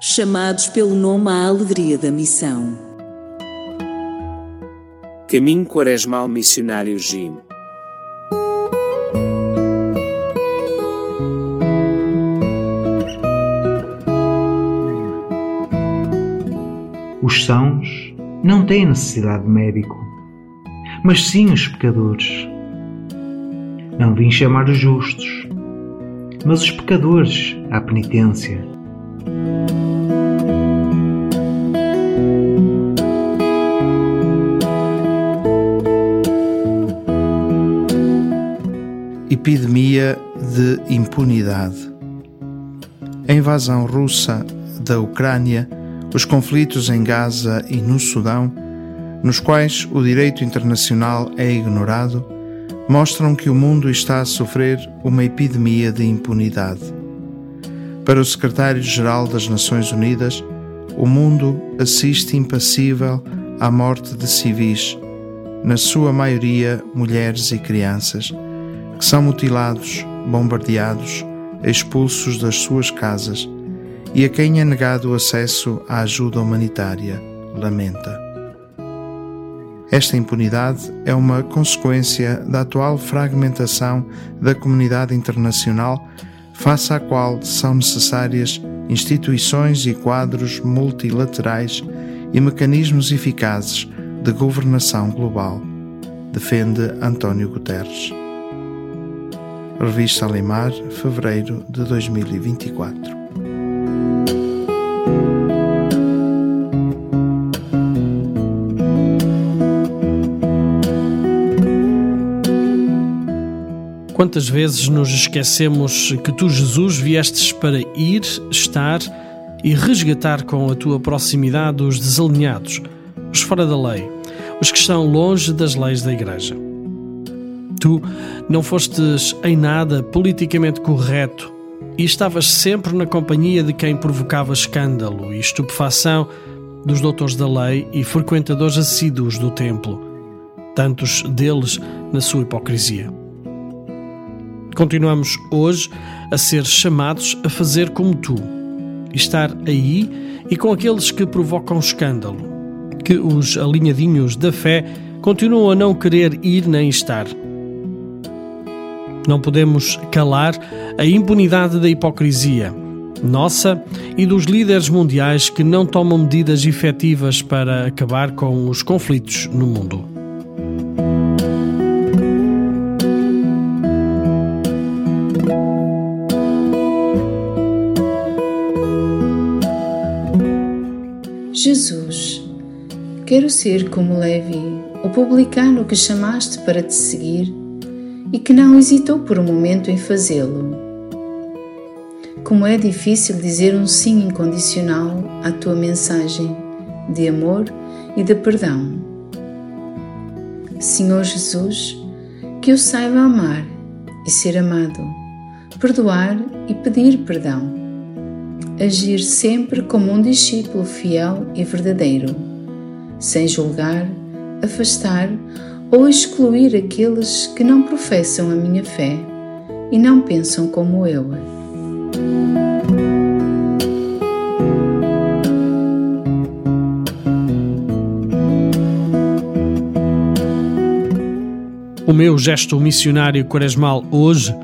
Chamados pelo nome à alegria da missão. Caminho Quaresmal Missionário Jim. Os sãos não têm necessidade de médico, mas sim os pecadores. Não vim chamar os justos, mas os pecadores à penitência. Epidemia de impunidade. A invasão russa da Ucrânia os conflitos em Gaza e no Sudão, nos quais o direito internacional é ignorado, mostram que o mundo está a sofrer uma epidemia de impunidade. Para o secretário-geral das Nações Unidas, o mundo assiste impassível à morte de civis, na sua maioria mulheres e crianças, que são mutilados, bombardeados, expulsos das suas casas e a quem é negado o acesso à ajuda humanitária, lamenta. Esta impunidade é uma consequência da atual fragmentação da comunidade internacional, face à qual são necessárias instituições e quadros multilaterais e mecanismos eficazes de governação global, defende António Guterres. Revista Alemar, fevereiro de 2024. Quantas vezes nos esquecemos que tu, Jesus, viestes para ir, estar e resgatar com a tua proximidade os desalinhados, os fora da lei, os que estão longe das leis da Igreja. Tu não fostes em nada politicamente correto e estavas sempre na companhia de quem provocava escândalo e estupefação dos doutores da lei e frequentadores assíduos do templo, tantos deles na sua hipocrisia. Continuamos hoje a ser chamados a fazer como tu, estar aí e com aqueles que provocam escândalo, que os alinhadinhos da fé continuam a não querer ir nem estar. Não podemos calar a impunidade da hipocrisia, nossa e dos líderes mundiais que não tomam medidas efetivas para acabar com os conflitos no mundo. Jesus, quero ser como Levi, o publicano que chamaste para te seguir e que não hesitou por um momento em fazê-lo. Como é difícil dizer um sim incondicional à tua mensagem de amor e de perdão. Senhor Jesus, que eu saiba amar e ser amado, perdoar e pedir perdão agir sempre como um discípulo fiel e verdadeiro, sem julgar, afastar ou excluir aqueles que não professam a minha fé e não pensam como eu. O meu gesto missionário quaresmal hoje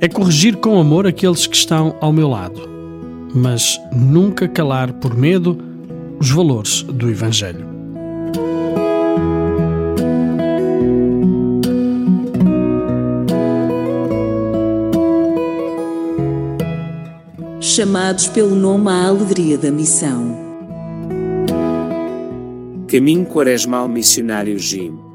é corrigir com amor aqueles que estão ao meu lado mas nunca calar por medo os valores do Evangelho. Chamados pelo nome à alegria da missão. Caminho Quaresmal Missionário Jim